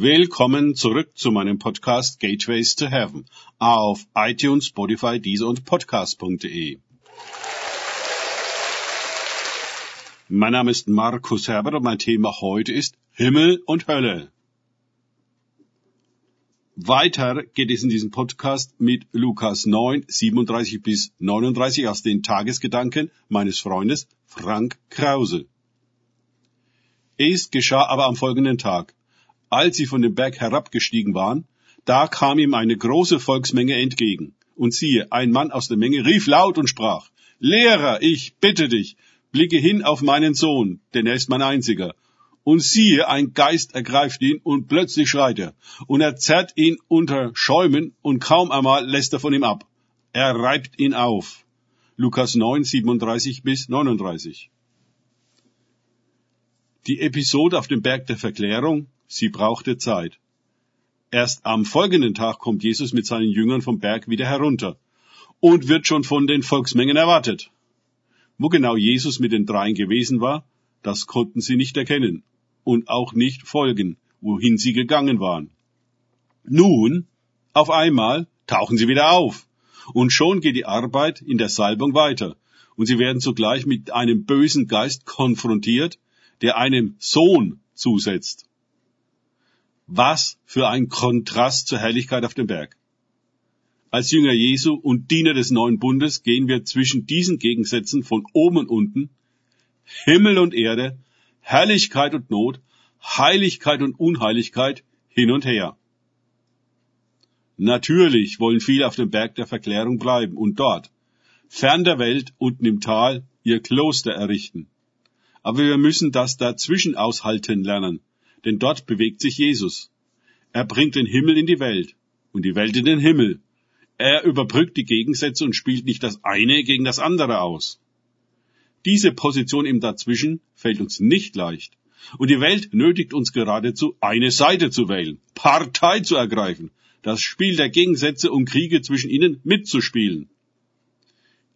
Willkommen zurück zu meinem Podcast Gateways to Heaven auf iTunes, Spotify, Deezer und Podcast.de. Mein Name ist Markus Herbert und mein Thema heute ist Himmel und Hölle. Weiter geht es in diesem Podcast mit Lukas 9, 37 bis 39 aus den Tagesgedanken meines Freundes Frank Krause. Es geschah aber am folgenden Tag. Als sie von dem Berg herabgestiegen waren, da kam ihm eine große Volksmenge entgegen. Und siehe, ein Mann aus der Menge rief laut und sprach, Lehrer, ich bitte dich, blicke hin auf meinen Sohn, denn er ist mein einziger. Und siehe, ein Geist ergreift ihn, und plötzlich schreit er, und er zerrt ihn unter Schäumen, und kaum einmal lässt er von ihm ab. Er reibt ihn auf. Lukas 9, 37 bis 39. Die Episode auf dem Berg der Verklärung Sie brauchte Zeit. Erst am folgenden Tag kommt Jesus mit seinen Jüngern vom Berg wieder herunter und wird schon von den Volksmengen erwartet. Wo genau Jesus mit den dreien gewesen war, das konnten sie nicht erkennen und auch nicht folgen, wohin sie gegangen waren. Nun, auf einmal tauchen sie wieder auf und schon geht die Arbeit in der Salbung weiter und sie werden zugleich mit einem bösen Geist konfrontiert, der einem Sohn zusetzt. Was für ein Kontrast zur Herrlichkeit auf dem Berg. Als Jünger Jesu und Diener des neuen Bundes gehen wir zwischen diesen Gegensätzen von oben und unten, Himmel und Erde, Herrlichkeit und Not, Heiligkeit und Unheiligkeit hin und her. Natürlich wollen viele auf dem Berg der Verklärung bleiben und dort, fern der Welt, unten im Tal, ihr Kloster errichten. Aber wir müssen das dazwischen aushalten lernen, denn dort bewegt sich Jesus. Er bringt den Himmel in die Welt und die Welt in den Himmel. Er überbrückt die Gegensätze und spielt nicht das eine gegen das andere aus. Diese Position im Dazwischen fällt uns nicht leicht. Und die Welt nötigt uns geradezu, eine Seite zu wählen, Partei zu ergreifen, das Spiel der Gegensätze und Kriege zwischen ihnen mitzuspielen.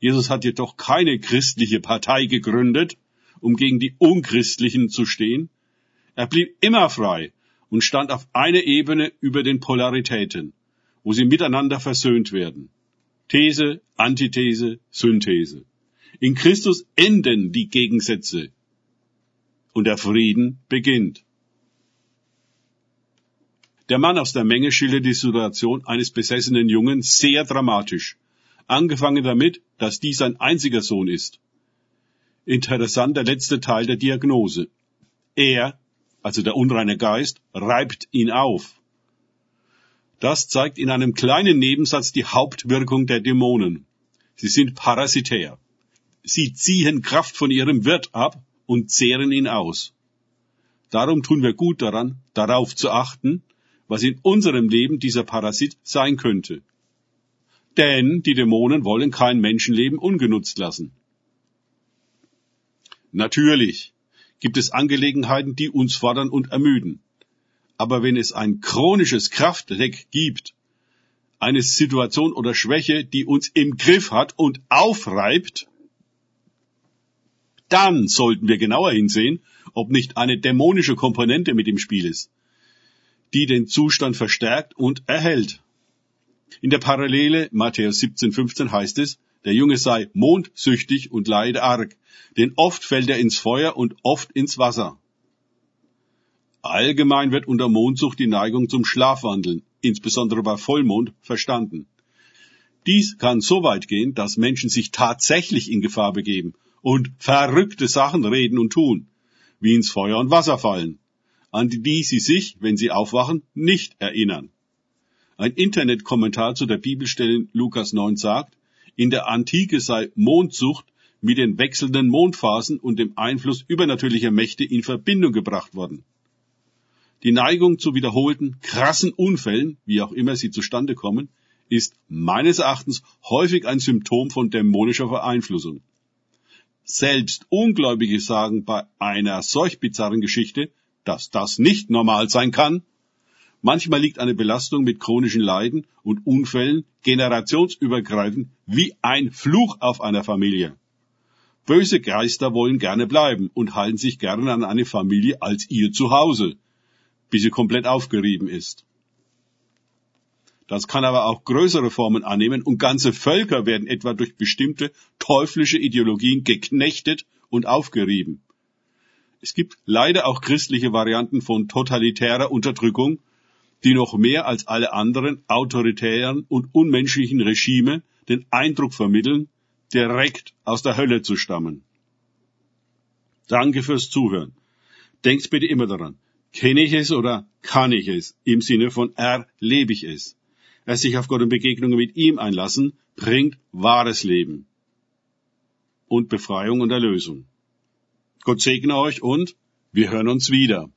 Jesus hat jedoch keine christliche Partei gegründet, um gegen die Unchristlichen zu stehen, er blieb immer frei und stand auf einer Ebene über den Polaritäten, wo sie miteinander versöhnt werden. These, Antithese, Synthese. In Christus enden die Gegensätze und der Frieden beginnt. Der Mann aus der Menge schildert die Situation eines besessenen Jungen sehr dramatisch, angefangen damit, dass dies sein einziger Sohn ist. Interessant der letzte Teil der Diagnose. Er also der unreine Geist, reibt ihn auf. Das zeigt in einem kleinen Nebensatz die Hauptwirkung der Dämonen. Sie sind parasitär. Sie ziehen Kraft von ihrem Wirt ab und zehren ihn aus. Darum tun wir gut daran, darauf zu achten, was in unserem Leben dieser Parasit sein könnte. Denn die Dämonen wollen kein Menschenleben ungenutzt lassen. Natürlich, gibt es Angelegenheiten, die uns fordern und ermüden. Aber wenn es ein chronisches Kraftleck gibt, eine Situation oder Schwäche, die uns im Griff hat und aufreibt, dann sollten wir genauer hinsehen, ob nicht eine dämonische Komponente mit im Spiel ist, die den Zustand verstärkt und erhält. In der Parallele Matthäus 17,15 heißt es, der Junge sei mondsüchtig und leide arg, denn oft fällt er ins Feuer und oft ins Wasser. Allgemein wird unter Mondsucht die Neigung zum Schlafwandeln, insbesondere bei Vollmond, verstanden. Dies kann so weit gehen, dass Menschen sich tatsächlich in Gefahr begeben und verrückte Sachen reden und tun, wie ins Feuer und Wasser fallen, an die sie sich, wenn sie aufwachen, nicht erinnern. Ein Internetkommentar zu der Bibelstelle Lukas 9 sagt, in der Antike sei Mondsucht mit den wechselnden Mondphasen und dem Einfluss übernatürlicher Mächte in Verbindung gebracht worden. Die Neigung zu wiederholten, krassen Unfällen, wie auch immer sie zustande kommen, ist meines Erachtens häufig ein Symptom von dämonischer Vereinflussung. Selbst Ungläubige sagen bei einer solch bizarren Geschichte, dass das nicht normal sein kann Manchmal liegt eine Belastung mit chronischen Leiden und Unfällen generationsübergreifend wie ein Fluch auf einer Familie. Böse Geister wollen gerne bleiben und halten sich gerne an eine Familie als ihr Zuhause. bis sie komplett aufgerieben ist. Das kann aber auch größere Formen annehmen und ganze Völker werden etwa durch bestimmte teuflische Ideologien geknechtet und aufgerieben. Es gibt leider auch christliche Varianten von totalitärer Unterdrückung, die noch mehr als alle anderen autoritären und unmenschlichen Regime den Eindruck vermitteln, direkt aus der Hölle zu stammen. Danke fürs Zuhören. Denkt bitte immer daran, kenne ich es oder kann ich es im Sinne von erlebe ich es. Wer sich auf Gott und Begegnungen mit ihm einlassen, bringt wahres Leben und Befreiung und Erlösung. Gott segne euch und wir hören uns wieder.